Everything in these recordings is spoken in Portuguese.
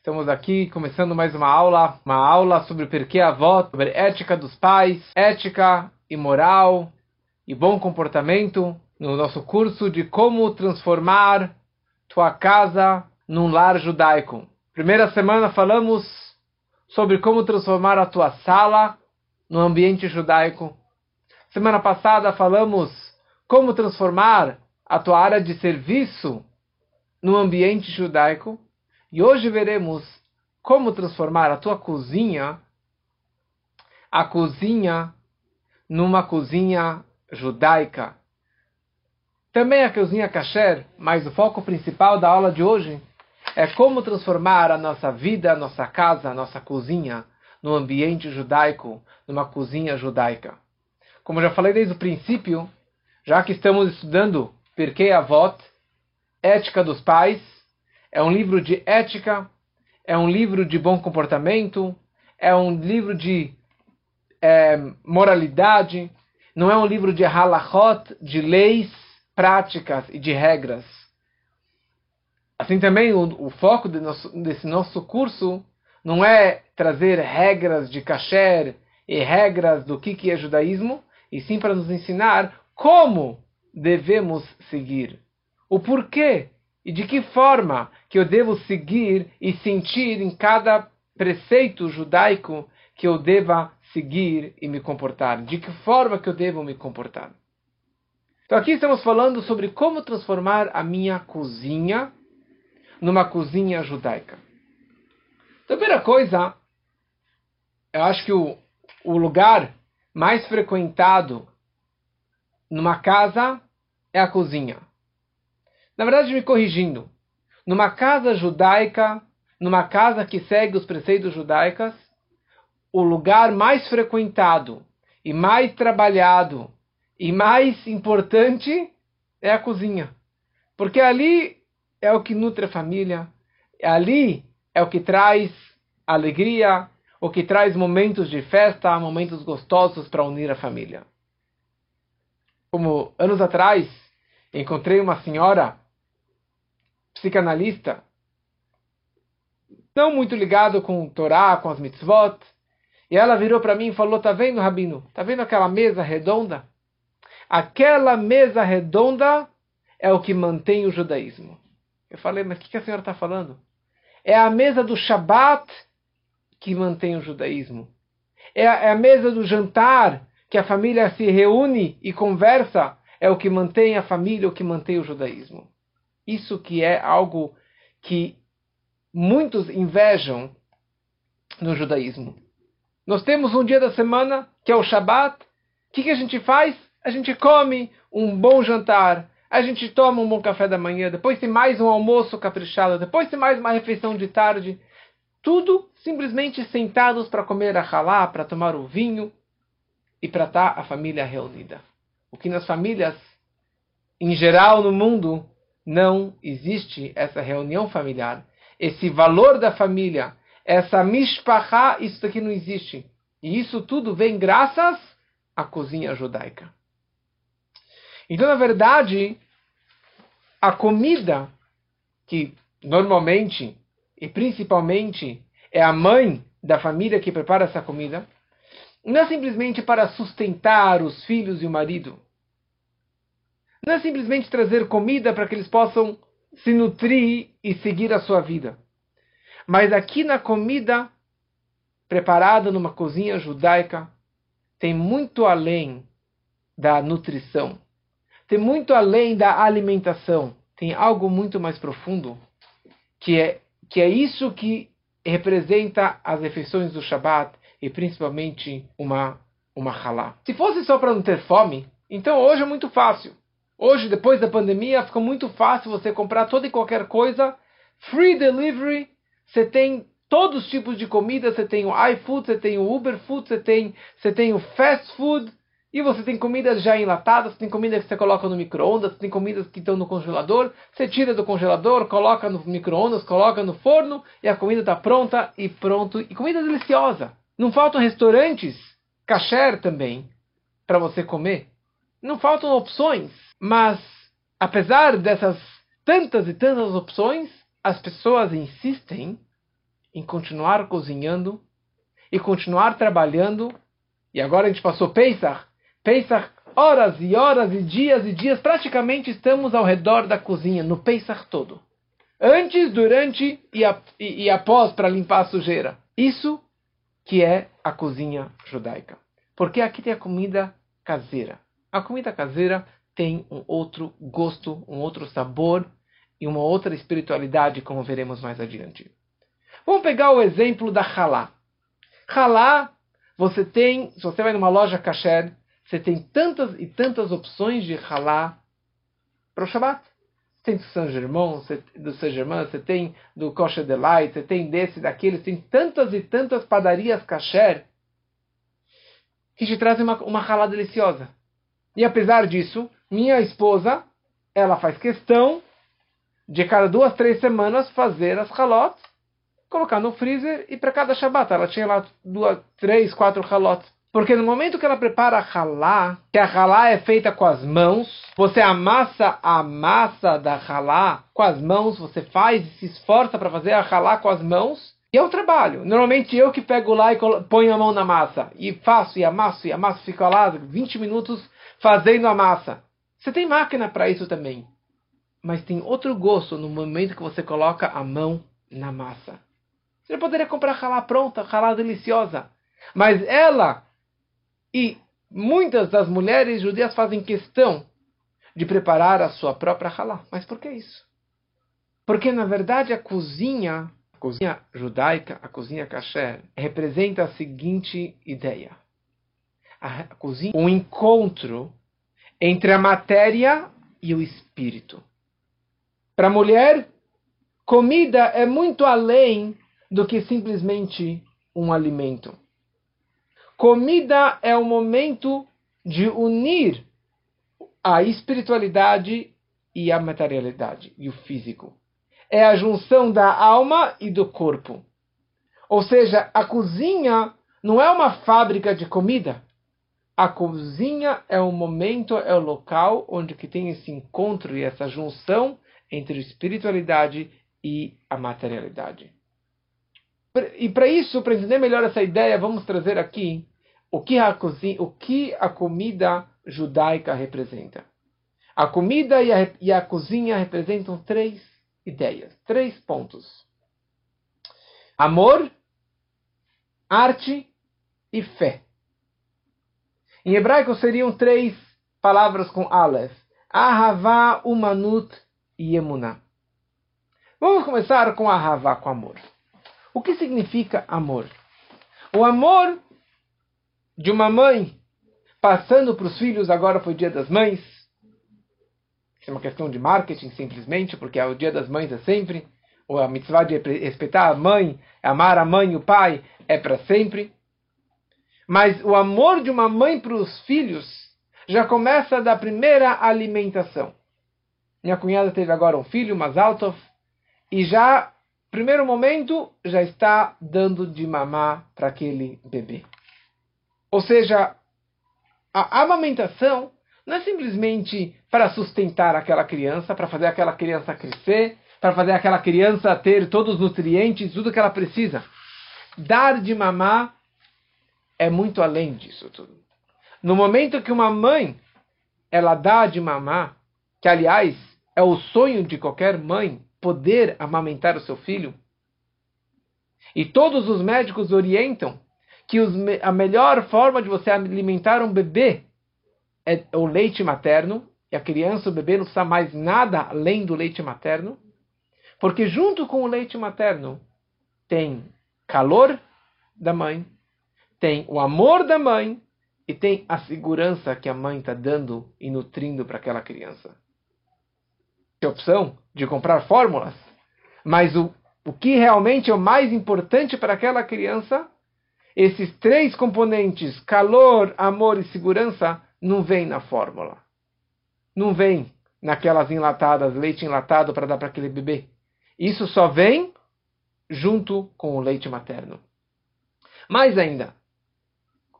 Estamos aqui começando mais uma aula, uma aula sobre o porquê avó, sobre ética dos pais, ética e moral e bom comportamento no nosso curso de como transformar tua casa num lar judaico. Primeira semana falamos sobre como transformar a tua sala no ambiente judaico. Semana passada falamos como transformar a tua área de serviço no ambiente judaico. E hoje veremos como transformar a tua cozinha, a cozinha, numa cozinha judaica. Também a cozinha kasher, mas o foco principal da aula de hoje é como transformar a nossa vida, a nossa casa, a nossa cozinha, no ambiente judaico, numa cozinha judaica. Como já falei desde o princípio, já que estamos estudando Pirkei Avot, Ética dos Pais, é um livro de ética, é um livro de bom comportamento, é um livro de é, moralidade, não é um livro de halachot, de leis, práticas e de regras. Assim também o, o foco de nosso, desse nosso curso não é trazer regras de kasher e regras do que, que é judaísmo, e sim para nos ensinar como devemos seguir, o porquê e de que forma que eu devo seguir e sentir em cada preceito judaico que eu deva seguir e me comportar? De que forma que eu devo me comportar? Então aqui estamos falando sobre como transformar a minha cozinha numa cozinha judaica. Então, a primeira coisa, eu acho que o, o lugar mais frequentado numa casa é a cozinha. Na verdade, me corrigindo, numa casa judaica, numa casa que segue os preceitos judaicos, o lugar mais frequentado e mais trabalhado e mais importante é a cozinha. Porque ali é o que nutre a família, ali é o que traz alegria, o que traz momentos de festa, momentos gostosos para unir a família. Como anos atrás, encontrei uma senhora psicanalista, não muito ligado com o Torá, com as mitzvot, e ela virou para mim e falou: Tá vendo, Rabino? Tá vendo aquela mesa redonda? Aquela mesa redonda é o que mantém o judaísmo. Eu falei: Mas o que a senhora está falando? É a mesa do Shabat que mantém o judaísmo. É a, é a mesa do jantar que a família se reúne e conversa. É o que mantém a família, o que mantém o judaísmo. Isso que é algo que muitos invejam no judaísmo. Nós temos um dia da semana, que é o Shabat. O que, que a gente faz? A gente come um bom jantar, a gente toma um bom café da manhã, depois tem mais um almoço caprichado, depois tem mais uma refeição de tarde. Tudo simplesmente sentados para comer a halá, para tomar o vinho e para estar tá a família reunida. O que nas famílias, em geral no mundo, não existe essa reunião familiar. Esse valor da família, essa mishpachá, isso aqui não existe. E isso tudo vem graças à cozinha judaica. Então, na verdade, a comida que normalmente e principalmente é a mãe da família que prepara essa comida, não é simplesmente para sustentar os filhos e o marido. Não é simplesmente trazer comida para que eles possam se nutrir e seguir a sua vida. Mas aqui na comida preparada numa cozinha judaica tem muito além da nutrição. Tem muito além da alimentação. Tem algo muito mais profundo que é que é isso que representa as refeições do Shabat e principalmente uma uma halá. Se fosse só para não ter fome, então hoje é muito fácil. Hoje, depois da pandemia, ficou muito fácil você comprar toda e qualquer coisa, free delivery, você tem todos os tipos de comida, você tem o iFood, você tem o Uber Food, você tem, você tem o fast food, e você tem comidas já enlatadas, tem comida que você coloca no micro-ondas, tem comidas que estão no congelador, você tira do congelador, coloca no micro-ondas, coloca no forno, e a comida está pronta e pronto. E comida deliciosa. Não faltam restaurantes, kasher também, para você comer. Não faltam opções. Mas, apesar dessas tantas e tantas opções, as pessoas insistem em continuar cozinhando e continuar trabalhando. E agora a gente passou Pesach. Pesach, horas e horas e dias e dias, praticamente estamos ao redor da cozinha, no Pesach todo. Antes, durante e, a, e, e após para limpar a sujeira. Isso que é a cozinha judaica. Porque aqui tem a comida caseira. A comida caseira tem um outro gosto, um outro sabor e uma outra espiritualidade, como veremos mais adiante. Vamos pegar o exemplo da halá. Halá, você tem, se você vai numa loja kasher, você tem tantas e tantas opções de halá para o Shabbat. Você tem do Saint Germain, do Saint Germain, você tem do Kosher Delight, você tem desse, daquele, tem tantas e tantas padarias kasher que te trazem uma, uma halá deliciosa. E apesar disso, minha esposa, ela faz questão de cada duas, três semanas fazer as halotes, colocar no freezer e para cada Shabbat. Ela tinha lá duas, três, quatro halotes. Porque no momento que ela prepara a halá, que a halá é feita com as mãos, você amassa a massa da halá com as mãos, você faz e se esforça para fazer a halá com as mãos, e é o trabalho. Normalmente eu que pego lá e ponho a mão na massa, e faço, e amasso, e amasso, fico lá 20 minutos fazendo a massa. Você tem máquina para isso também. Mas tem outro gosto no momento que você coloca a mão na massa. Você poderia comprar ralá pronta, ralá deliciosa. Mas ela e muitas das mulheres judias fazem questão de preparar a sua própria ralá. Mas por que isso? Porque na verdade a cozinha, a cozinha judaica, a cozinha kasher, representa a seguinte ideia. A cozinha, o encontro entre a matéria e o espírito. Para a mulher, comida é muito além do que simplesmente um alimento. Comida é o momento de unir a espiritualidade e a materialidade e o físico. É a junção da alma e do corpo. Ou seja, a cozinha não é uma fábrica de comida. A cozinha é o momento, é o local onde que tem esse encontro e essa junção entre espiritualidade e a materialidade. E para isso, para entender melhor essa ideia, vamos trazer aqui o que a, cozinha, o que a comida judaica representa. A comida e a, e a cozinha representam três ideias, três pontos: amor, arte e fé. Em hebraico seriam três palavras com Aleph. Ahavá, Umanut e Emuná. Vamos começar com Ahavá, com amor. O que significa amor? O amor de uma mãe passando para os filhos, agora foi dia das mães. Isso é uma questão de marketing, simplesmente, porque é o dia das mães é sempre. Ou a mitzvah de respeitar a mãe, amar a mãe e o pai é para sempre. Mas o amor de uma mãe para os filhos já começa da primeira alimentação. Minha cunhada teve agora um filho, Mazaltov, e já, primeiro momento, já está dando de mamar para aquele bebê. Ou seja, a amamentação não é simplesmente para sustentar aquela criança, para fazer aquela criança crescer, para fazer aquela criança ter todos os nutrientes, tudo que ela precisa. Dar de mamar é muito além disso tudo. No momento que uma mãe ela dá de mamar, que aliás é o sonho de qualquer mãe poder amamentar o seu filho, e todos os médicos orientam que os, a melhor forma de você alimentar um bebê é o leite materno, e a criança, o bebê não precisa mais nada além do leite materno, porque junto com o leite materno tem calor da mãe, tem o amor da mãe e tem a segurança que a mãe está dando e nutrindo para aquela criança. Tem opção de comprar fórmulas, mas o, o que realmente é o mais importante para aquela criança, esses três componentes, calor, amor e segurança, não vem na fórmula. Não vem naquelas enlatadas, leite enlatado para dar para aquele bebê. Isso só vem junto com o leite materno. Mais ainda,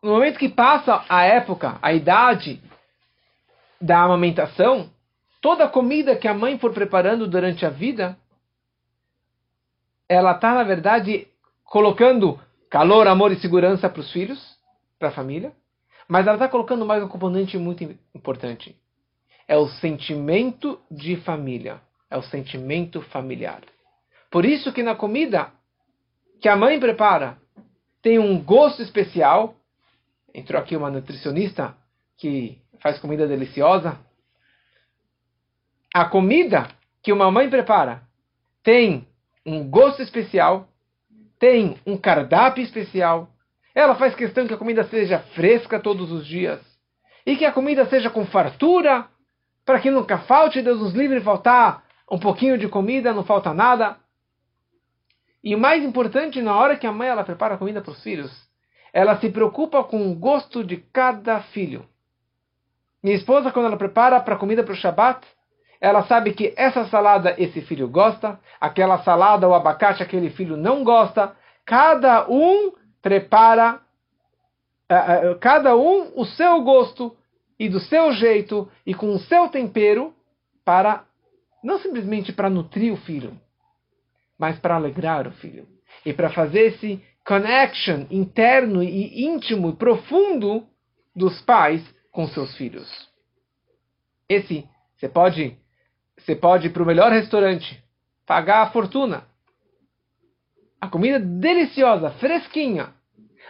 no momento que passa a época, a idade da amamentação, toda a comida que a mãe for preparando durante a vida, ela está, na verdade, colocando calor, amor e segurança para os filhos, para a família, mas ela está colocando mais um componente muito importante. É o sentimento de família, é o sentimento familiar. Por isso que na comida que a mãe prepara tem um gosto especial. Entrou aqui uma nutricionista que faz comida deliciosa. A comida que uma mãe prepara tem um gosto especial, tem um cardápio especial. Ela faz questão que a comida seja fresca todos os dias e que a comida seja com fartura, para que nunca falte, Deus nos livre faltar um pouquinho de comida, não falta nada. E o mais importante, na hora que a mãe ela prepara a comida para os filhos, ela se preocupa com o gosto de cada filho. Minha esposa, quando ela prepara para comida para o Shabat, ela sabe que essa salada esse filho gosta, aquela salada ou abacate aquele filho não gosta. Cada um prepara, uh, uh, cada um o seu gosto e do seu jeito e com o seu tempero para não simplesmente para nutrir o filho, mas para alegrar o filho e para fazer esse connection interno e íntimo e profundo dos pais com seus filhos. Esse você pode você pode ir para o melhor restaurante, pagar a fortuna. A comida deliciosa, fresquinha.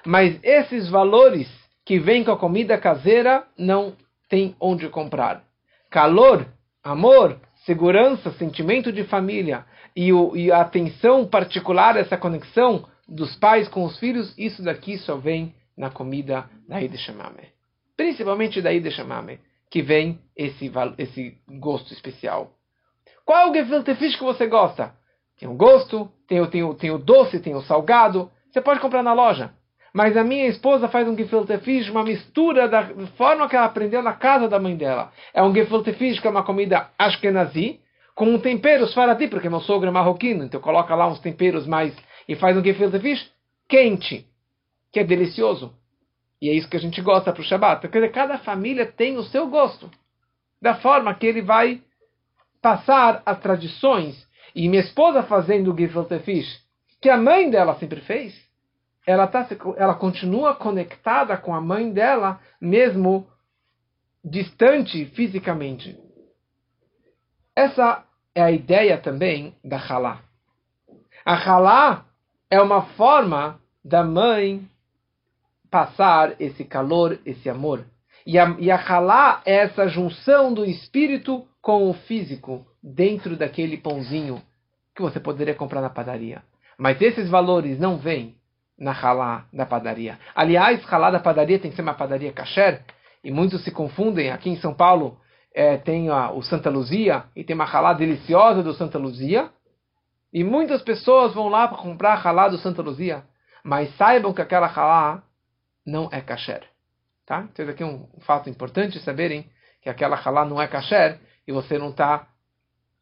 Mas esses valores que vêm com a comida caseira não tem onde comprar. Calor, amor, segurança, sentimento de família e, o, e a atenção particular, essa conexão dos pais com os filhos, isso daqui só vem na comida da Ide Shemame. Principalmente da Ide Shemame, que vem esse, esse gosto especial. Qual é o gefilte fish que você gosta? Tem o gosto, tem o, tem, o, tem o doce, tem o salgado. Você pode comprar na loja. Mas a minha esposa faz um gefilte fish, uma mistura da forma que ela aprendeu na casa da mãe dela. É um gefilte fish que é uma comida ashkenazi, com um tempero faradi, porque meu sogro é marroquino, então coloca lá uns temperos mais e faz um gefilte fish quente, que é delicioso. E é isso que a gente gosta para o Shabbat. Quer dizer, cada família tem o seu gosto, da forma que ele vai passar as tradições. E minha esposa fazendo o gefilte fish, que a mãe dela sempre fez, ela, tá, ela continua conectada com a mãe dela, mesmo distante fisicamente. Essa é a ideia também da halá. A halá é uma forma da mãe passar esse calor, esse amor. E a, e a halá é essa junção do espírito com o físico dentro daquele pãozinho que você poderia comprar na padaria. Mas esses valores não vêm na halá da padaria. Aliás, halá da padaria tem que ser uma padaria kasher, e muitos se confundem. Aqui em São Paulo é, tem a, o Santa Luzia, e tem uma halá deliciosa do Santa Luzia, e muitas pessoas vão lá para comprar halá do Santa Luzia, mas saibam que aquela halá não é kasher. Tá? Então, aqui é um fato importante saberem que aquela halá não é kasher, e você não está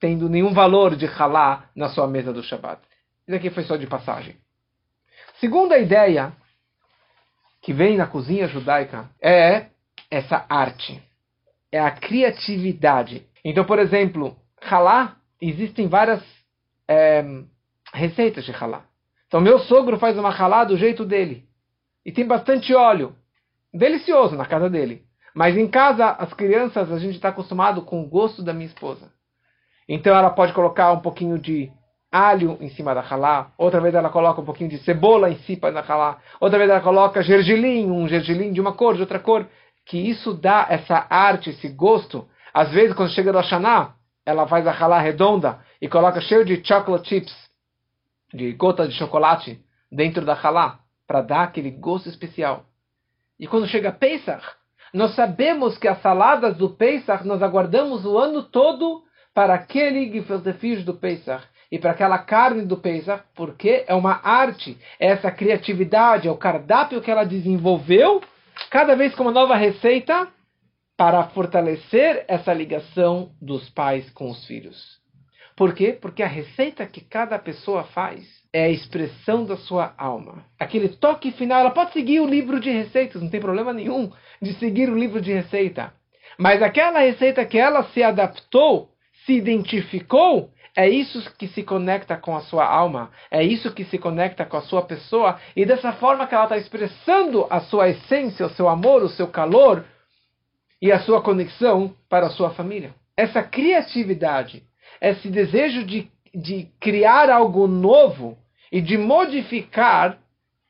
tendo nenhum valor de halá na sua mesa do Shabbat. Isso aqui foi só de passagem. Segunda ideia que vem na cozinha judaica é essa arte, é a criatividade. Então, por exemplo, halá, existem várias é, receitas de halá. Então, meu sogro faz uma halá do jeito dele. E tem bastante óleo. Delicioso na casa dele. Mas em casa, as crianças, a gente está acostumado com o gosto da minha esposa. Então ela pode colocar um pouquinho de alho em cima da halá, outra vez ela coloca um pouquinho de cebola em cima da halá, outra vez ela coloca gergelim, um gergelim de uma cor, de outra cor, que isso dá essa arte, esse gosto. Às vezes, quando chega do Hashanah, ela faz a halá redonda e coloca cheio de chocolate chips, de gota de chocolate, dentro da halá, para dar aquele gosto especial. E quando chega Pesach, nós sabemos que as saladas do Pesach nós aguardamos o ano todo para aquele gefilte do Pesach e para aquela carne do Pesach, porque é uma arte, é essa criatividade, é o cardápio que ela desenvolveu, cada vez com uma nova receita, para fortalecer essa ligação dos pais com os filhos. Por quê? Porque a receita que cada pessoa faz é a expressão da sua alma. Aquele toque final, ela pode seguir o livro de receitas, não tem problema nenhum de seguir o livro de receita. Mas aquela receita que ela se adaptou, se identificou, É isso que se conecta com a sua alma, é isso que se conecta com a sua pessoa, e dessa forma que ela está expressando a sua essência, o seu amor, o seu calor e a sua conexão para a sua família. Essa criatividade, esse desejo de, de criar algo novo e de modificar,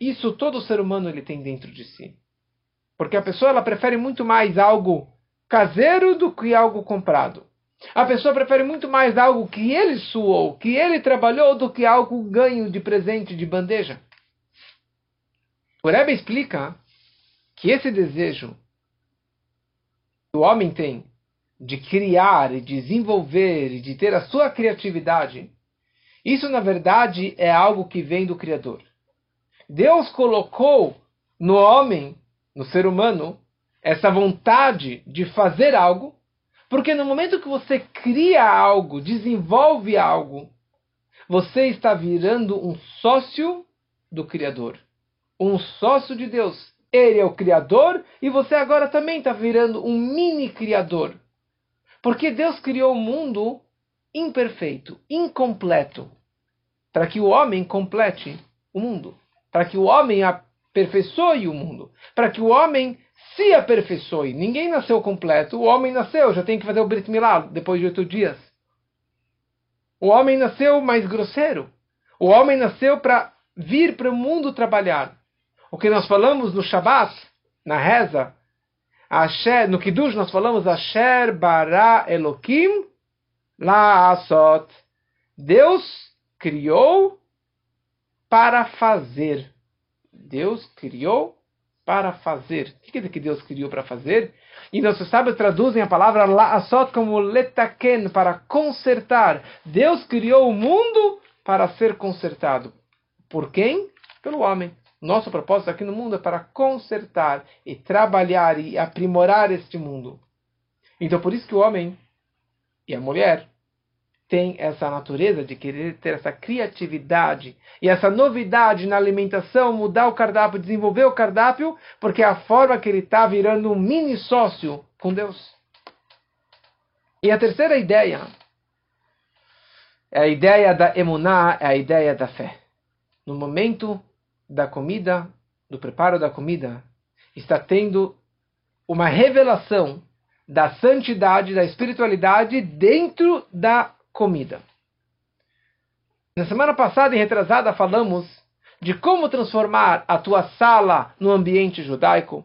isso todo ser humano ele tem dentro de si. Porque a pessoa ela prefere muito mais algo caseiro do que algo comprado. A pessoa prefere muito mais algo que ele suou, que ele trabalhou, do que algo ganho de presente, de bandeja. O Rebbe explica que esse desejo o homem tem de criar e desenvolver e de ter a sua criatividade, isso na verdade é algo que vem do Criador. Deus colocou no homem, no ser humano, essa vontade de fazer algo, porque no momento que você cria algo, desenvolve algo, você está virando um sócio do Criador, um sócio de Deus. Ele é o Criador e você agora também está virando um mini Criador. Porque Deus criou o mundo imperfeito, incompleto, para que o homem complete o mundo, para que o homem aperfeiçoe o mundo, para que o homem se aperfeiçoe. Ninguém nasceu completo, o homem nasceu, já tem que fazer o Brit Milá depois de oito dias. O homem nasceu mais grosseiro. O homem nasceu para vir para o mundo trabalhar. O que nós falamos no Shabat, na reza, Asher, no Kiddush nós falamos Asher bara Elokim laasot. Deus criou para fazer. Deus criou para fazer. O que dizer que Deus criou para fazer? E nossos sábios traduzem a palavra laasot como letaken, para consertar. Deus criou o mundo para ser consertado. Por quem? Pelo homem. Nosso propósito aqui no mundo é para consertar e trabalhar e aprimorar este mundo. Então, por isso que o homem e a mulher têm essa natureza de querer ter essa criatividade e essa novidade na alimentação, mudar o cardápio, desenvolver o cardápio, porque é a forma que ele está virando um mini sócio com Deus. E a terceira ideia é a ideia da emuná, é a ideia da fé. No momento da comida, do preparo da comida, está tendo uma revelação da santidade, da espiritualidade dentro da comida. Na semana passada e retrasada falamos de como transformar a tua sala no ambiente judaico,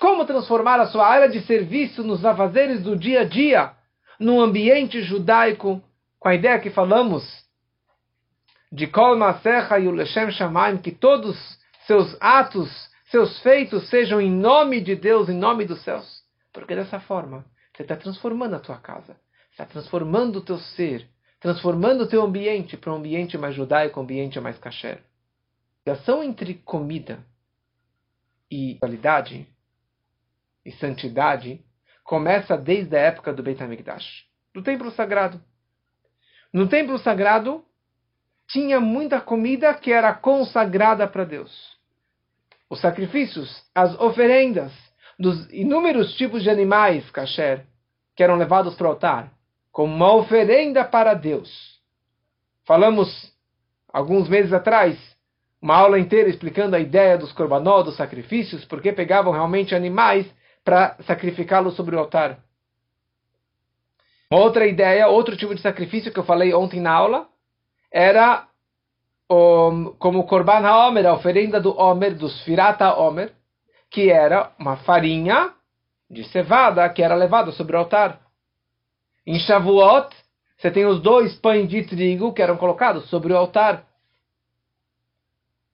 como transformar a sua área de serviço nos afazeres do dia a dia num ambiente judaico, com a ideia que falamos de Kol Masecha e Leshem Shamaim, que todos seus atos, seus feitos sejam em nome de Deus, em nome dos céus. Porque dessa forma, você está transformando a tua casa, está transformando o teu ser, transformando o teu ambiente para um ambiente mais judaico, um ambiente mais kasher. A ligação entre comida e qualidade e santidade começa desde a época do Beit HaMikdash, do templo sagrado. No templo sagrado, tinha muita comida que era consagrada para Deus. Os sacrifícios, as oferendas dos inúmeros tipos de animais kasher que eram levados para o altar, como uma oferenda para Deus. Falamos alguns meses atrás uma aula inteira explicando a ideia dos korbanot, dos sacrifícios, porque pegavam realmente animais para sacrificá-los sobre o altar. Outra ideia, outro tipo de sacrifício que eu falei ontem na aula, era um, como o Korban HaOmer, a oferenda do Omer, dos Firata Omer, que era uma farinha de cevada que era levada sobre o altar. Em Shavuot, você tem os dois pães de trigo que eram colocados sobre o altar.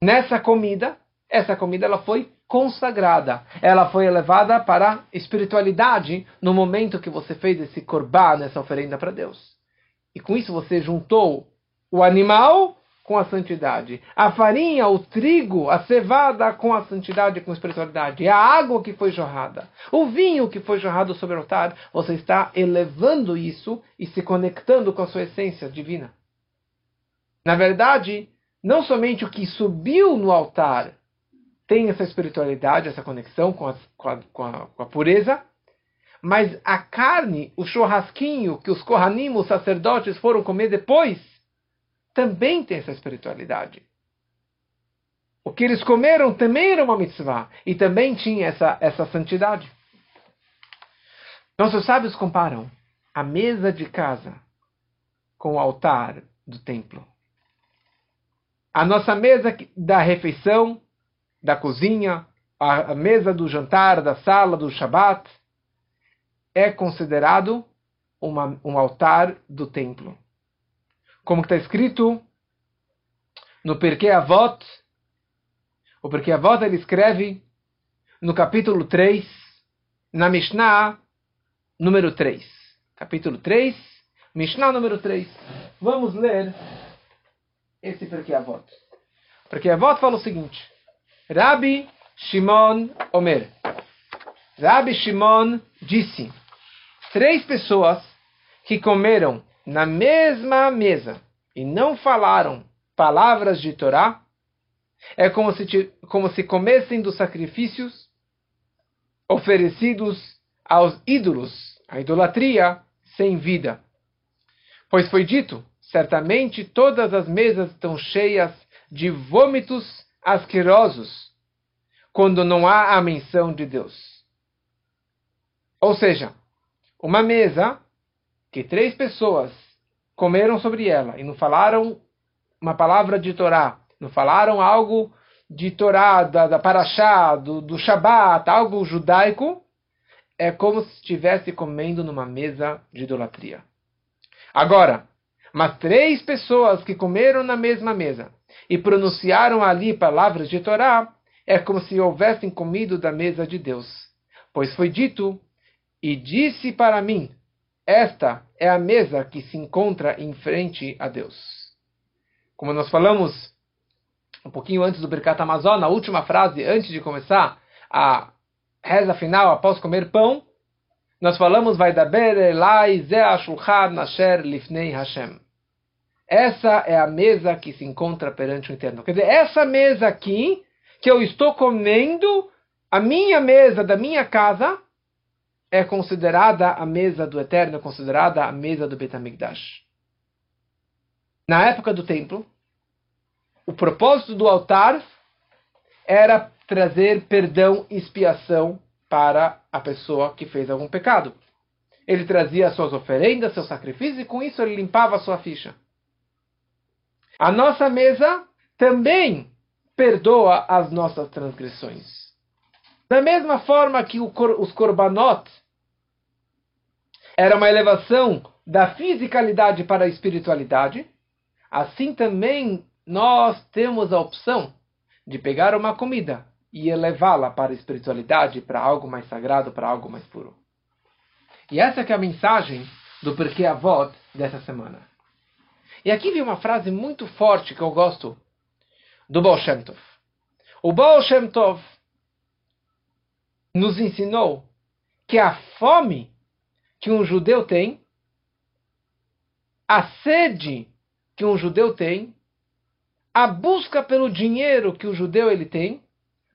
Nessa comida, essa comida ela foi consagrada. Ela foi elevada para a espiritualidade no momento que você fez esse korban, essa oferenda para Deus. E com isso você juntou o animal com a santidade, a farinha, o trigo, a cevada com a santidade, com a espiritualidade, a água que foi jorrada, o vinho que foi jorrado sobre o altar, você está elevando isso e se conectando com a sua essência divina. Na verdade, não somente o que subiu no altar tem essa espiritualidade, essa conexão com a, com a, com a, com a pureza, mas a carne, o churrasquinho que os Kohanim, os sacerdotes, foram comer depois, também tem essa espiritualidade. O que eles comeram também era uma mitzvah e também tinha essa, essa santidade. Nossos sábios comparam a mesa de casa com o altar do templo. A nossa mesa da refeição, da cozinha, a mesa do jantar, da sala, do Shabat, é considerado uma, um altar do templo. Como está escrito no Perkei Avot, o Perkei Avot ele escreve no capítulo 3, na Mishnah número 3. Capítulo 3, Mishnah número 3. Vamos ler esse Perkei Avot. Perkei Avot fala o seguinte, Rabi Shimon Omer. Rabi Shimon disse, três pessoas que comeram na mesma mesa e não falaram palavras de Torá, é como se, como se comessem dos sacrifícios oferecidos aos ídolos, a idolatria, sem vida. Pois foi dito, certamente todas as mesas estão cheias de vômitos asquerosos, quando não há a menção de Deus. Ou seja, uma mesa que três pessoas comeram sobre ela e não falaram uma palavra de Torá, não falaram algo de Torá, da, da Paraxá, do, do Shabat, algo judaico, é como se estivesse comendo numa mesa de idolatria. Agora, mas três pessoas que comeram na mesma mesa e pronunciaram ali palavras de Torá, é como se houvessem comido da mesa de Deus. Pois foi dito e disse para mim: Esta é a mesa que se encontra em frente a Deus. Como nós falamos um pouquinho antes do Birkat Amazon, na última frase, antes de começar a reza final após comer pão, nós falamos vai daber elai nasher lifnei Hashem. Essa é a mesa que se encontra perante o Eterno. Quer dizer, essa mesa aqui que eu estou comendo, a minha mesa da minha casa, é considerada a mesa do Eterno, é considerada a mesa do Betamigdash. Na época do templo, o propósito do altar era trazer perdão e expiação para a pessoa que fez algum pecado. Ele trazia suas oferendas, seus sacrifícios, e com isso ele limpava a sua ficha. A nossa mesa também perdoa as nossas transgressões. Da mesma forma que os korbanot era uma elevação da fisicalidade para a espiritualidade, assim também nós temos a opção de pegar uma comida e elevá-la para a espiritualidade, para algo mais sagrado, para algo mais puro. E essa é a mensagem do Porquê Avot dessa semana. E aqui vem uma frase muito forte que eu gosto do Baal Shem Tov. O Baal Shem Tov nos ensinou que a fome que um judeu tem, a sede que um judeu tem, a busca pelo dinheiro que o judeu ele tem,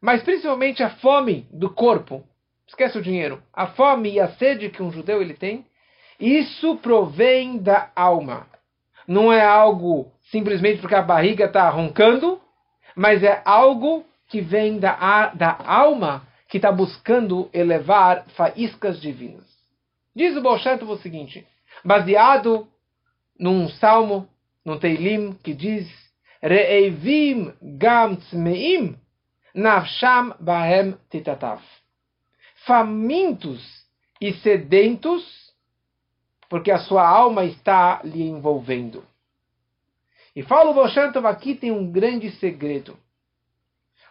mas principalmente a fome do corpo. Esquece o dinheiro. A fome e a sede que um judeu ele tem, isso provém da alma. Não é algo simplesmente porque a barriga está roncando, mas é algo que vem da, da alma que está buscando elevar faíscas divinas. Diz o Bolshanto o seguinte, baseado num salmo, num Teilim, que diz Re'evim gam tzmeim nafsham bahem titatav. Famintos e sedentos, porque a sua alma está lhe envolvendo. E fala o Bolshantov aqui tem um grande segredo.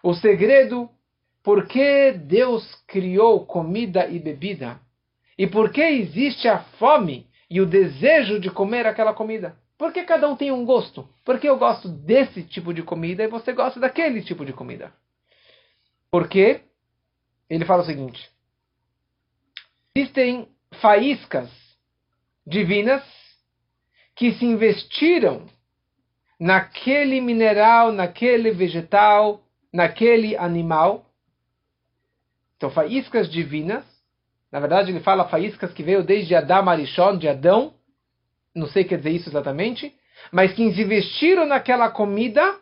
O segredo por que Deus criou comida e bebida e por que existe a fome e o desejo de comer aquela comida. Por que cada um tem um gosto? Porque eu gosto desse tipo de comida e você gosta daquele tipo de comida. Porque ele fala o seguinte: existem faíscas divinas que se investiram naquele mineral, naquele vegetal, naquele animal. Então, faíscas divinas. Na verdade, ele fala faíscas que veio desde Adam Arishon, de Adão. Não sei quer dizer isso exatamente. mas que investiram naquela comida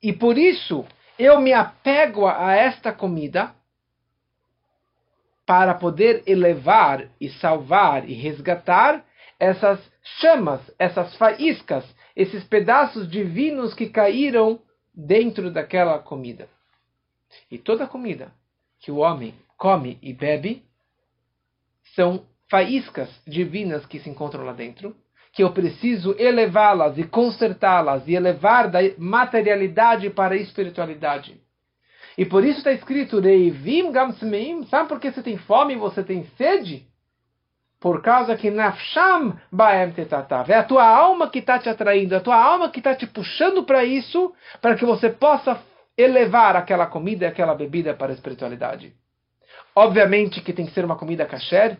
e por isso eu me apego a esta comida para poder elevar e salvar e resgatar essas chamas, essas faíscas, esses pedaços divinos que caíram dentro daquela comida. E toda comida que o homem come e bebe são faíscas divinas que se encontram lá dentro, que eu preciso elevá-las e consertá-las e elevar da materialidade para a espiritualidade. E por isso está escrito Reivim Gamsmeim, sabe por que você tem fome e você tem sede? Por causa que Nafsham Baem Tetatav. É a tua alma que está te atraindo, é a tua alma que está te puxando para isso, para que você possa elevar aquela comida e aquela bebida para a espiritualidade. Obviamente que tem que ser uma comida kasher.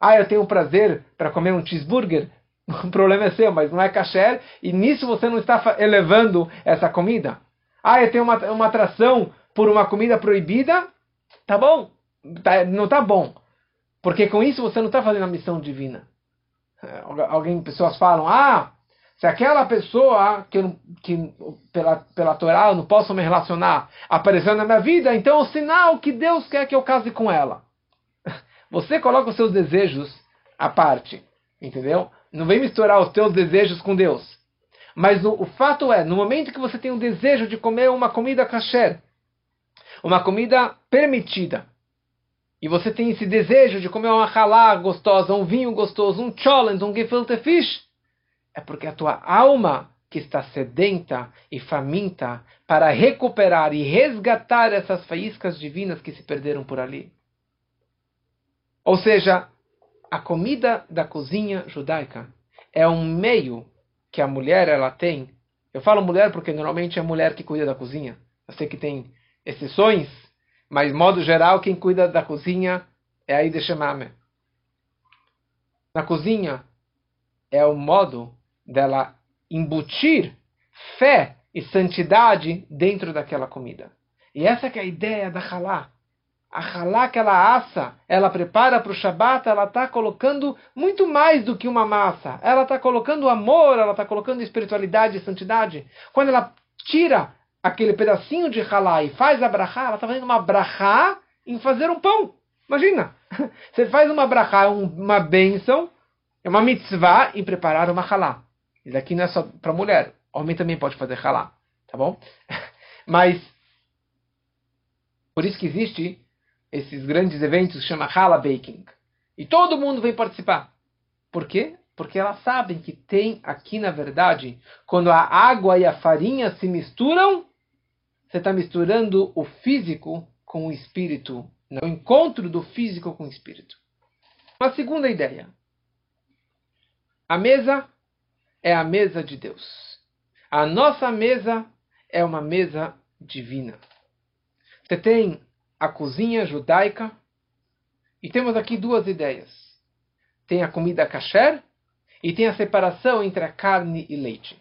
Ah, eu tenho prazer para comer um cheeseburger. O problema é seu, mas não é kasher. E nisso você não está elevando essa comida. Ah, eu tenho uma, uma atração por uma comida proibida. Tá bom. Tá, não tá bom. Porque com isso você não está fazendo a missão divina. É, alguém, pessoas falam, ah, se aquela pessoa que, que pela, pela Torá eu não posso me relacionar apareceu na minha vida, então é o sinal que Deus quer que eu case com ela. Você coloca os seus desejos à parte, entendeu? Não vem misturar os teus desejos com Deus. Mas no, o fato é, no momento que você tem o desejo de comer uma comida kasher, uma comida permitida, e você tem esse desejo de comer uma halá gostosa, um vinho gostoso, um cholent, um gefilte fish, é porque a tua alma que está sedenta e faminta para recuperar e resgatar essas faíscas divinas que se perderam por ali. Ou seja, a comida da cozinha judaica é um meio que a mulher ela tem. Eu falo mulher porque normalmente é a mulher que cuida da cozinha. Eu sei que tem exceções, mas, modo geral, quem cuida da cozinha é a Ida Shemame. Na cozinha é o modo dela embutir fé e santidade dentro daquela comida. E essa é a ideia da halá. A halá que ela assa, ela prepara para o Shabat, ela está colocando muito mais do que uma massa. Ela está colocando amor, ela está colocando espiritualidade e santidade. Quando ela tira aquele pedacinho de halá e faz a brachá, ela está fazendo uma brachá em fazer um pão. Imagina! Você faz uma brachá, uma bênção, é uma mitzvah em preparar uma halá. Isso aqui não é só para mulher. Homem também pode fazer halá. Tá bom? Mas, por isso que existe esses grandes eventos que chama Hala Baking. E todo mundo vem participar. Por quê? Porque elas sabem que tem aqui, na verdade, quando a água e a farinha se misturam, você está misturando o físico com o espírito, o encontro do físico com o espírito. Uma segunda ideia. A mesa é a mesa de Deus. A nossa mesa é uma mesa divina. Você tem a cozinha judaica e temos aqui duas ideias. Tem a comida kasher e tem a separação entre a carne e leite.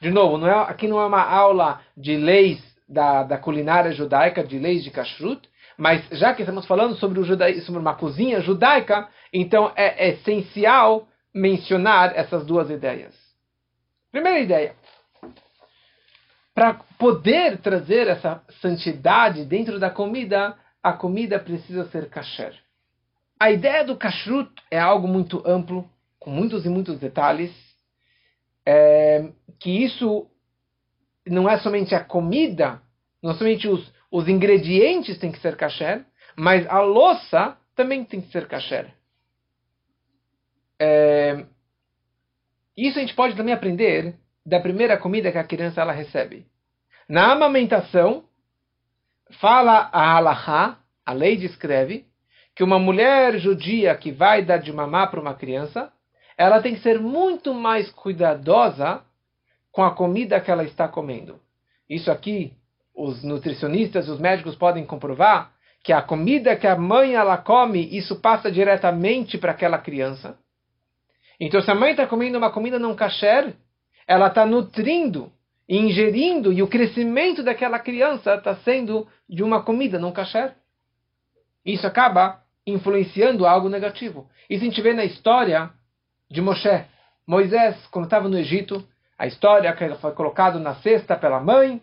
De novo, não é, aqui não é uma aula de leis da, da culinária judaica, de leis de kashrut, mas já que estamos falando sobre, sobre uma cozinha judaica, então é essencial mencionar essas duas ideias. Primeira ideia. Para poder trazer essa santidade dentro da comida, a comida precisa ser kasher. A ideia do kashrut é algo muito amplo, com muitos e muitos detalhes, é, que isso não é somente a comida, não somente os, os ingredientes têm que ser kasher, mas a louça também tem que ser kasher. É, isso a gente pode também aprender da primeira comida que a criança ela recebe. Na amamentação, fala a halahá, a lei descreve, que uma mulher judia que vai dar de mamar para uma criança, ela tem que ser muito mais cuidadosa com a comida que ela está comendo. Isso aqui, os nutricionistas, os médicos podem comprovar que a comida que a mãe ela come, isso passa diretamente para aquela criança. Então, se a mãe está comendo uma comida não kasher, ela está nutrindo, ingerindo, e o crescimento daquela criança está sendo de uma comida não kasher. Isso acaba influenciando algo negativo. Isso a gente vê na história de Moshe. Moisés, quando estava no Egito, a história que foi colocado na cesta pela mãe,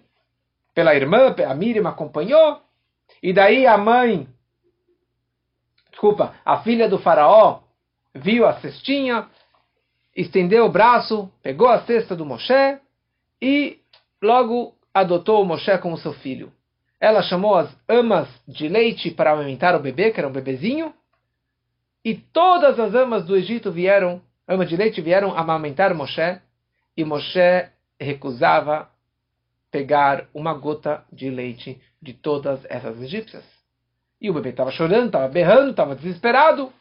pela irmã, a Miriam acompanhou, e daí a mãe, desculpa, a filha do faraó viu a cestinha, estendeu o braço, pegou a cesta do Moshe e logo adotou o Moshe como seu filho. Ela chamou as amas de leite para alimentar o bebê, que era um bebezinho, e todas as amas do Egito vieram, amas de leite vieram amamentar Moshe, e Moshe recusava pegar uma gota de leite de todas essas egípcias. E o bebê estava chorando, estava berrando, estava desesperado.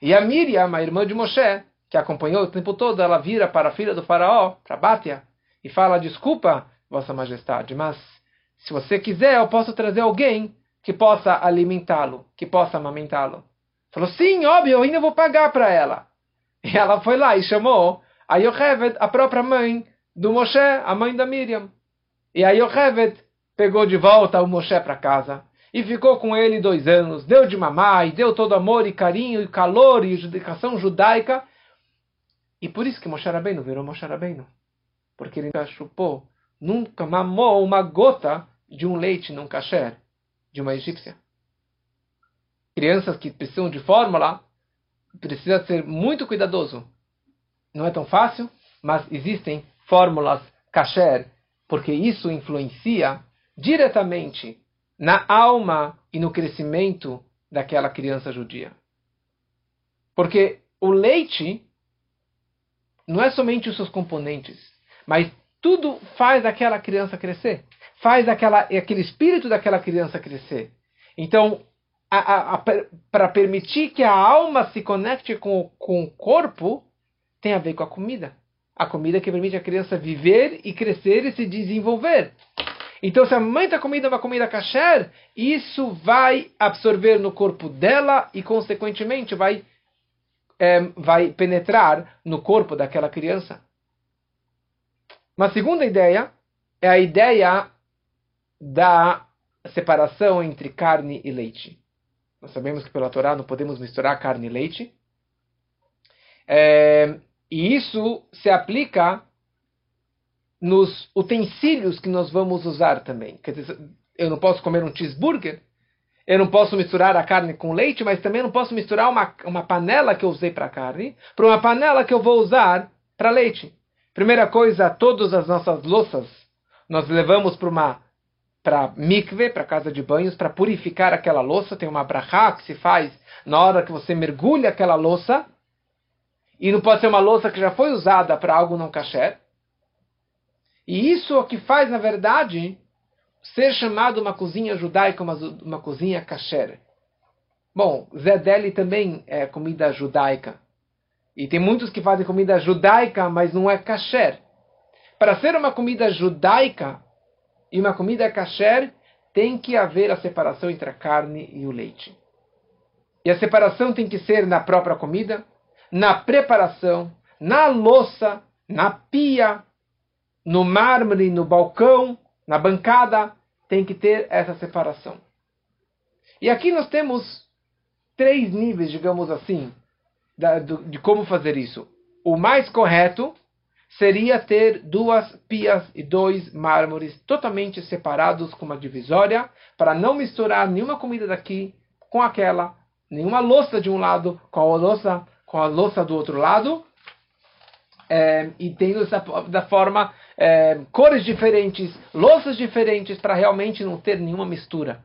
E a Miriam, a irmã de Moshe, que acompanhou o tempo todo, ela vira para a filha do faraó, para Bátia, e fala: Desculpa, Vossa Majestade, mas se você quiser, eu posso trazer alguém que possa alimentá-lo, que possa amamentá-lo. Falou: Sim, óbvio, eu ainda vou pagar para ela. E ela foi lá e chamou a Yocheved, a própria mãe do Moshe, a mãe da Miriam. E a Yocheved pegou de volta o Moshe para casa e ficou com ele dois anos, deu de mamar e deu todo amor e carinho e calor e educação judaica. E por isso que Moshe Rabbeinu virou Moshe Rabbeinu. Porque ele nunca chupou, nunca mamou uma gota de um leite não kasher de uma egípcia. Crianças que precisam de fórmula, precisa ser muito cuidadoso não é tão fácil, mas existem fórmulas kasher, porque isso influencia diretamente na alma e no crescimento daquela criança judia. Porque o leite não é somente os seus componentes, mas tudo faz aquela criança crescer, faz aquela, aquele espírito daquela criança crescer. Então, para permitir que a alma se conecte com, com o corpo, tem a ver com a comida. A comida que permite a criança viver e crescer e se desenvolver. Então, se a mãe está comendo uma comida kasher, isso vai absorver no corpo dela e, consequentemente, vai, é, vai penetrar no corpo daquela criança. Uma segunda ideia é a ideia da separação entre carne e leite. Nós sabemos que pela Torá não podemos misturar carne e leite. É, e isso se aplica nos utensílios que nós vamos usar também. Quer dizer, eu não posso comer um cheeseburger, eu não posso misturar a carne com leite, mas também não posso misturar uma, uma panela que eu usei para carne para uma panela que eu vou usar para leite. Primeira coisa, todas as nossas louças nós levamos para uma para mikve, para casa de banhos, para purificar aquela louça. Tem uma brachá que se faz na hora que você mergulha aquela louça e não pode ser uma louça que já foi usada para algo não kasher. E isso é o que faz, na verdade, ser chamado uma cozinha judaica, uma, uma cozinha kasher. Bom, Zedeli também é comida judaica. E tem muitos que fazem comida judaica, mas não é kasher. Para ser uma comida judaica e uma comida kasher, tem que haver a separação entre a carne e o leite. E a separação tem que ser na própria comida, na preparação, na louça, na pia, no mármore, no balcão, na bancada, tem que ter essa separação. E aqui nós temos três níveis, digamos assim, de como fazer isso. O mais correto seria ter duas pias e dois mármores totalmente separados com uma divisória, para não misturar nenhuma comida daqui com aquela, nenhuma louça de um lado com a louça com a louça do outro lado, é, e tendo essa, da forma é, cores diferentes, louças diferentes, para realmente não ter nenhuma mistura.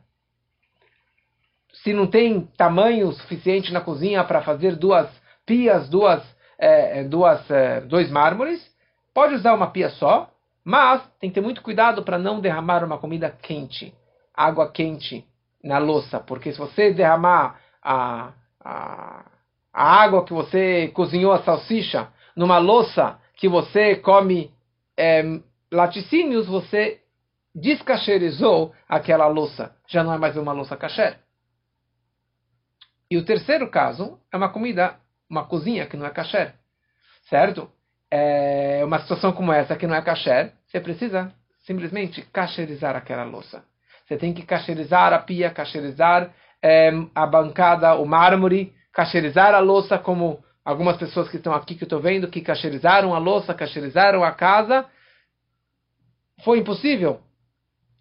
Se não tem tamanho suficiente na cozinha para fazer duas pias, duas, é, é duas, é, dois mármores, pode usar uma pia só, mas tem que ter muito cuidado para não derramar uma comida quente, água quente na louça, porque se você derramar a, a a água que você cozinhou a salsicha numa louça que você come é, laticínios, você descacherizou aquela louça. Já não é mais uma louça kasher. E o terceiro caso é uma comida, uma cozinha que não é kasher. Certo? É uma situação como essa que não é kasher, você precisa simplesmente cacherizar aquela louça. Você tem que cacherizar a pia, cacherizar é, a bancada, o mármore, cacherizar a louça como algumas pessoas que estão aqui que eu estou vendo que cacherizaram a louça, cacherizaram a casa. Foi impossível?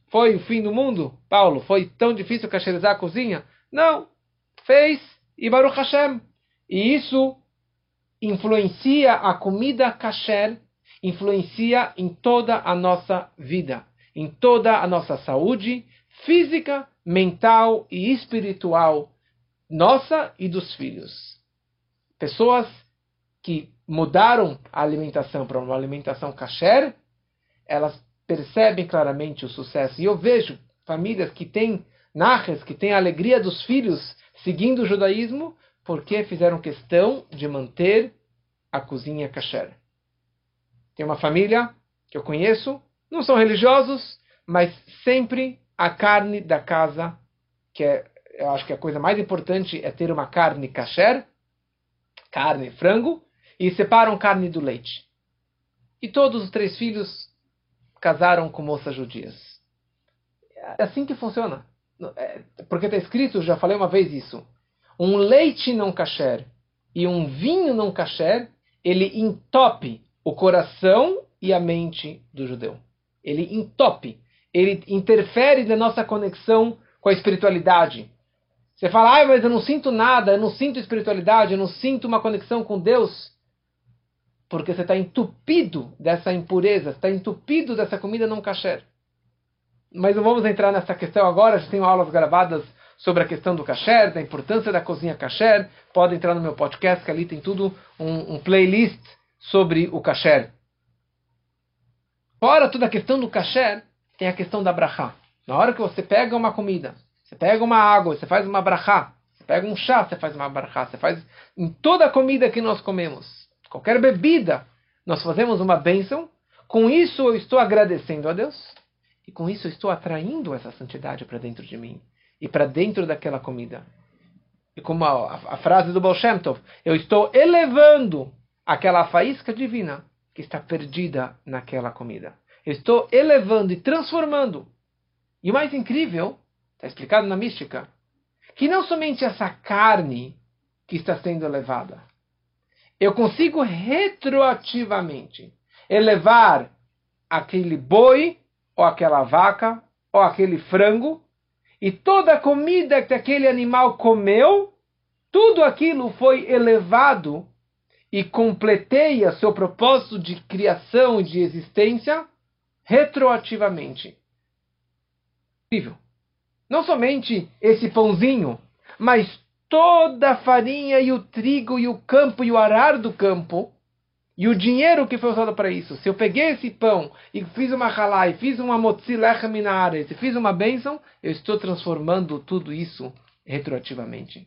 Foi o fim do mundo? Paulo, foi tão difícil cacherizar a cozinha? Não. Fez e Baruch Hashem. E isso influencia a comida kasher, influencia em toda a nossa vida, em toda a nossa saúde física, mental e espiritual nossa e dos filhos. Pessoas que mudaram a alimentação para uma alimentação kasher, elas percebem claramente o sucesso. E eu vejo famílias que têm narras, que têm a alegria dos filhos seguindo o judaísmo, porque fizeram questão de manter a cozinha kasher. Tem uma família que eu conheço, não são religiosos, mas sempre a carne da casa, que é, eu acho que a coisa mais importante é ter uma carne kasher, carne, frango, e separam carne do leite. E todos os três filhos casaram com moças judias. É assim que funciona. É, porque está escrito, já falei uma vez isso, um leite não kasher e um vinho não kasher, ele entope o coração e a mente do judeu. Ele entope, ele interfere na nossa conexão com a espiritualidade. Você fala, mas eu não sinto nada, eu não sinto espiritualidade, eu não sinto uma conexão com Deus. Porque você está entupido dessa impureza, está entupido dessa comida não kasher. Mas não vamos entrar nessa questão agora, já tenho aulas gravadas sobre a questão do kasher, da importância da cozinha kasher. Pode entrar no meu podcast, que ali tem tudo, um, um playlist sobre o kasher. Fora toda a questão do kasher, tem a questão da brachá. Na hora que você pega uma comida, você pega uma água, você faz uma brachá. Você pega um chá, você faz uma brachá. Você faz em toda a comida que nós comemos, qualquer bebida, nós fazemos uma bênção. Com isso eu estou agradecendo a Deus. E com isso eu estou atraindo essa santidade para dentro de mim e para dentro daquela comida. E como a, a, a, frase do Baal Shem Tov, eu estou elevando aquela faísca divina que está perdida naquela comida. Eu estou elevando e transformando. E o mais incrível, está explicado na mística, que não somente essa carne que está sendo elevada, eu consigo retroativamente elevar aquele boi ou aquela vaca, ou aquele frango, e toda a comida que aquele animal comeu, tudo aquilo foi elevado e completeia seu propósito de criação e de existência retroativamente. Incrível. Não somente esse pãozinho, mas toda a farinha e o trigo e o campo e o arar do campo e o dinheiro que foi usado para isso, se eu peguei esse pão e fiz uma halá, e fiz uma motzi lechem e fiz uma bênção, eu estou transformando tudo isso retroativamente.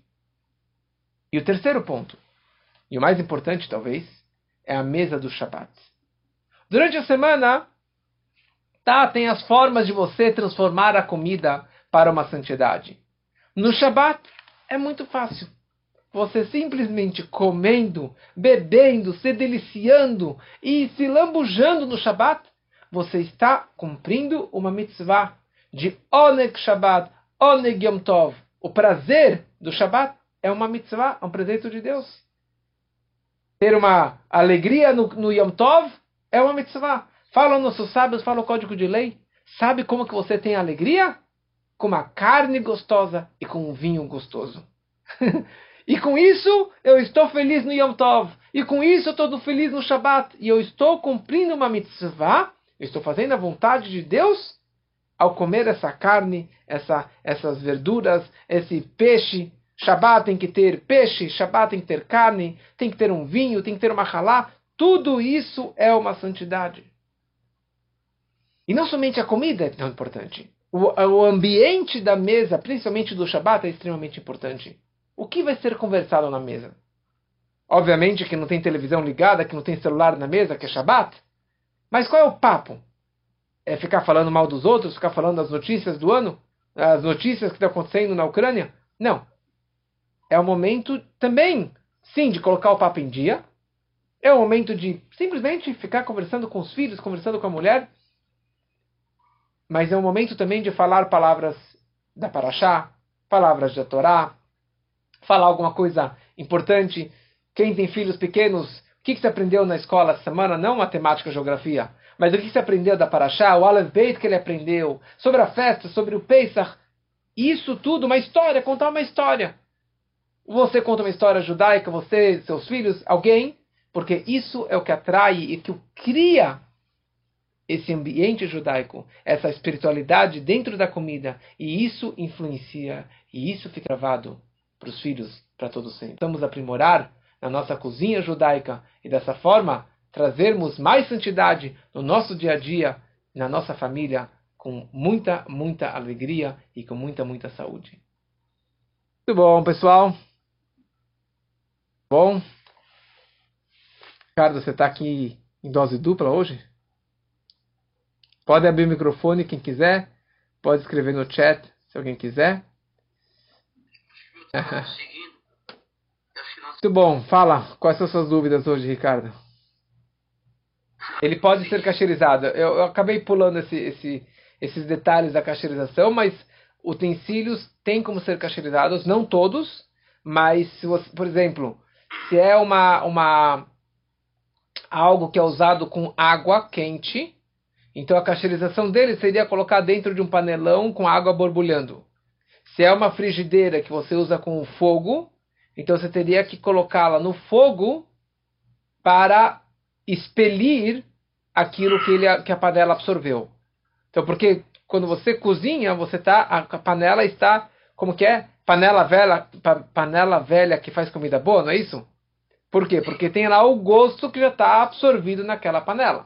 E o terceiro ponto, e o mais importante talvez, é a mesa do Shabat. Durante a semana, tá, tem as formas de você transformar a comida para uma santidade. No Shabat é muito fácil você simplesmente comendo, bebendo, se deliciando e se lambujando no Shabat, você está cumprindo uma mitzvah de Oneg Shabbat, Oneg Yom Tov. O prazer do Shabat é uma mitzvah, é um presente de Deus. Ter uma alegria no, no Yom Tov é uma mitzvah. Falam nossos sábios, fala o código de lei. Sabe como que você tem alegria? Com uma carne gostosa e com um vinho gostoso. E com isso eu estou feliz no Yom Tov. E com isso eu estou feliz no Shabat. E eu estou cumprindo uma mitzvah, eu estou fazendo a vontade de Deus ao comer essa carne, essa, essas verduras, esse peixe. Shabat tem que ter peixe, Shabat tem que ter carne, tem que ter um vinho, tem que ter uma halá. Tudo isso é uma santidade. E não somente a comida é tão importante. O, o ambiente da mesa, principalmente do Shabat, é extremamente importante. O que vai ser conversado na mesa? Obviamente que não tem televisão ligada, que não tem celular na mesa, que é Shabat. Mas qual é o papo? É ficar falando mal dos outros, ficar falando das notícias do ano? As notícias que estão acontecendo na Ucrânia? Não. É o momento também, sim, de colocar o papo em dia. É o momento de simplesmente ficar conversando com os filhos, conversando com a mulher. Mas é o momento também de falar palavras da Paraxá, palavras da Torá, falar alguma coisa importante, Quem tem filhos pequenos, o que, que você aprendeu na escola essa semana? Não matemática, geografia. Mas o que você aprendeu da Paraxá? O Aleph Beit que ele aprendeu. Sobre a festa, sobre o Pesach. Isso tudo, uma história, contar uma história. Você conta uma história judaica, você, seus filhos, alguém, porque isso é o que atrai e que cria esse ambiente judaico, essa espiritualidade dentro da comida, e isso influencia, e isso fica gravado para os filhos para todos sempre. Vamos aprimorar na nossa cozinha judaica e dessa forma trazermos mais santidade no nosso dia a dia, na nossa família, com muita, muita alegria e com muita, muita saúde. Muito bom, pessoal. Bom. Ricardo, você está aqui em dose dupla hoje? Pode abrir o microfone quem quiser. Pode escrever no chat se alguém quiser. Muito bom. Fala. Quais são suas dúvidas hoje, Ricardo? Ele pode ser cacherizado. Eu, eu acabei pulando esse, esse, esses detalhes da cacherização, mas utensílios têm como ser cacherizados, não todos, mas se você, por exemplo, se é uma, uma algo que é usado com água quente, então a cacherização dele seria colocar dentro de um panelão com água borbulhando. Se é uma frigideira que você usa com fogo, então você teria que colocá-la no fogo para expelir aquilo que, ele, que a panela absorveu. Então, porque quando você cozinha, você tá a panela está como que é panela velha, panela velha que faz comida boa, não é isso? Por quê? Porque tem lá o gosto que já está absorvido naquela panela.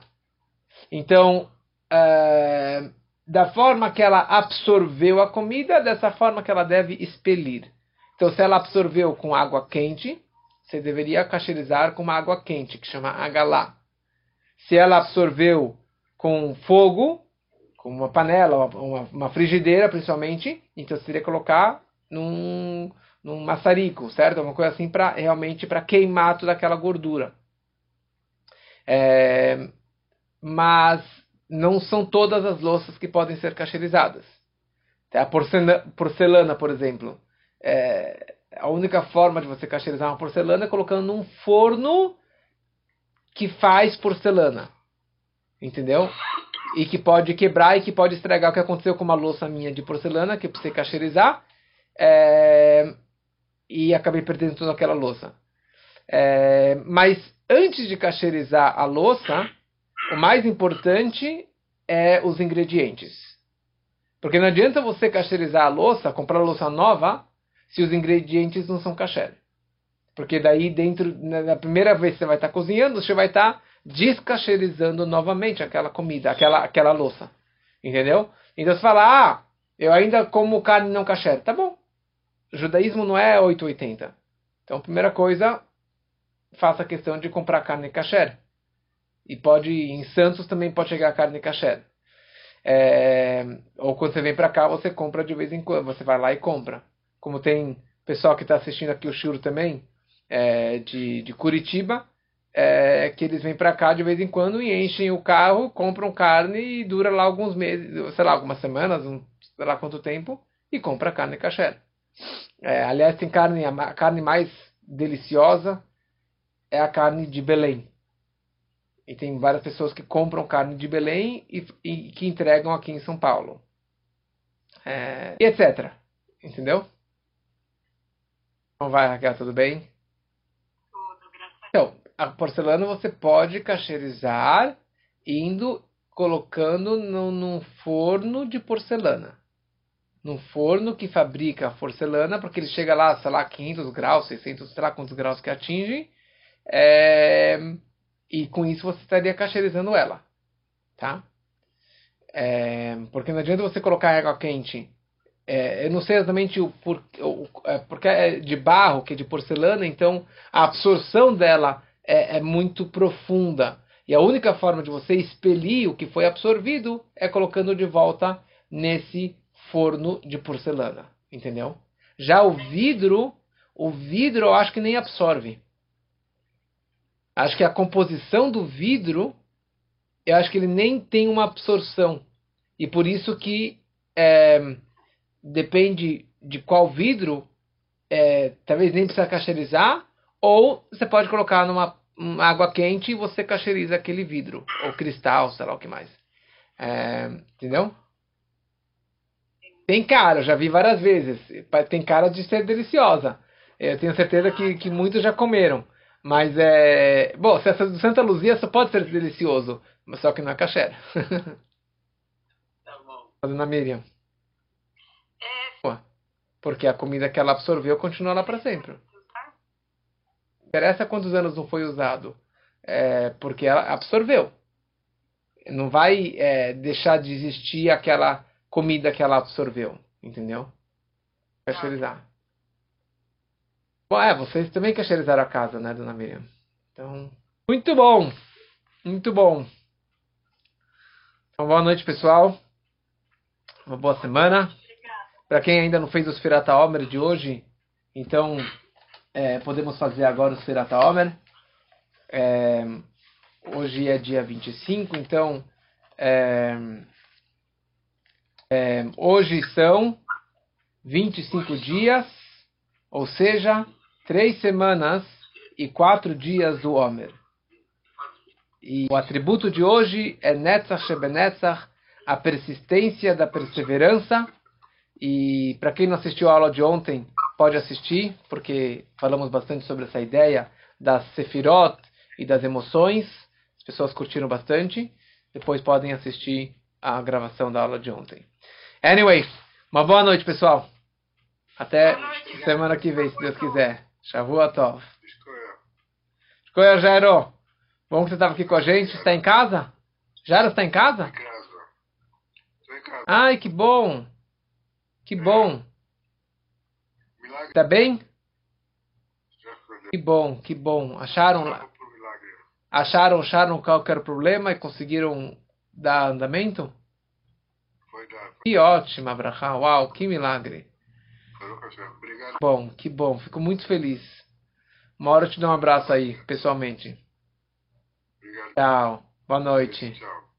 Então, é, da forma que ela absorveu a comida, dessa forma que ela deve expelir. Então, se ela absorveu com água quente, você deveria cacherizar com uma água quente, que chama agalá. Se ela absorveu com fogo, com uma panela, uma, uma frigideira principalmente, então você teria colocar num, num maçarico, certo? Uma coisa assim para realmente para queimar toda aquela gordura. É, mas não são todas as louças que podem ser cacherizadas. A porcelana, porcelana por exemplo. É, a única forma de você cacherizar uma porcelana é colocando num forno que faz porcelana. Entendeu? E que pode quebrar e que pode estragar o que aconteceu com uma louça minha de porcelana, que eu precisei cacherizar. É, e acabei perdendo toda aquela louça. É, mas antes de cacherizar a louça, o mais importante é os ingredientes. Porque não adianta você cacherizar a louça, comprar louça nova, se os ingredientes não são kasher. Porque daí dentro, na primeira vez que você vai estar cozinhando, você vai estar descacherizando novamente aquela comida, aquela, aquela louça. Entendeu? Então você fala, ah, eu ainda como carne não kasher. Tá bom. O judaísmo não é 880. Então, primeira coisa, faça questão de comprar carne kasher. E pode, em Santos também pode chegar carne kasher. É, ou quando você vem para cá, você compra de vez em quando. Você vai lá e compra. Como tem pessoal que está assistindo aqui o Shuro também, é, de, de Curitiba, é, que eles vêm para cá de vez em quando e enchem o carro, compram carne e dura lá alguns meses, sei lá, algumas semanas, um, sei lá quanto tempo, e compra carne kasher. É, aliás, tem carne, a carne mais deliciosa é a carne de Belém. E tem várias pessoas que compram carne de Belém e, e que entregam aqui em São Paulo. É, e etc. Entendeu? Então vai, Raquel, tudo bem? Tudo, graças a Então, a porcelana você pode cacherizar indo colocando no, num forno de porcelana. Num forno que fabrica a porcelana, porque ele chega lá, sei lá, 500 graus, 600, sei lá quantos graus que atinge. É e com isso você estaria cacherizando ela, tá? É, porque não adianta você colocar água quente. É, eu não sei exatamente o, por, é, porque é de barro, que é de porcelana, então a absorção dela é, é muito profunda. E a única forma de você expelir o que foi absorvido é colocando de volta nesse forno de porcelana, entendeu? Já o vidro, o vidro eu acho que nem absorve acho que a composição do vidro, eu acho que ele nem tem uma absorção. E por isso que é, depende de qual vidro, é, talvez nem precisa cacherizar, Ou você pode colocar numa água quente e você cacheriza aquele vidro, ou cristal, sei lá o que mais. É, entendeu? Tem cara, já vi várias vezes. Tem cara de ser deliciosa. Eu tenho certeza que, que muitos já comeram. Mas é. Bom, se essa do Santa Luzia só pode ser delicioso, mas só que não é caché. Tá bom. Fazendo a Miriam. É, Porque a comida que ela absorveu continua lá para sempre. tá? interessa quantos anos não foi usado. É, porque ela absorveu. Não vai é, deixar de existir aquela comida que ela absorveu. Entendeu? Cacherizar. Bom, é, vocês também cacherizaram a casa, né, dona Miriam? Então, muito bom. Muito bom. Então, boa noite, pessoal. Uma boa semana. Para quem ainda não fez o Sfirata Omer de hoje, então é, podemos fazer agora o Sfirata Omer. É, hoje é dia 25, então é, é, hoje são 25 dias, ou seja, três semanas e quatro dias do Omer. E o atributo de hoje é Netzach Shebenetzach, a persistência da perseverança. E para quem não assistiu a aula de ontem, pode assistir, porque falamos bastante sobre essa ideia das sefirot e das emoções. As pessoas curtiram bastante. Depois podem assistir a gravação da aula de ontem. Anyway, uma boa noite, pessoal. Até noite. semana que vem, se Deus quiser. Shavua Tov. Escolha. Jairo. Bom que você estava aqui com a gente. Está em casa? Jairo está em casa? Em casa. Tô em casa. Ai, que bom. Que bom. Milagre. Tá bem? Que bom, que bom. Acharam, milagre. acharam, acharam qual que era o problema e conseguiram dar andamento? Foi dado. Que ótimo, Abraham. Uau, que milagre. Obrigado. Bom, que bom. Fico muito feliz. Uma hora eu te dou um abraço aí, pessoalmente. Obrigado. Tchau. Boa noite. Tchau.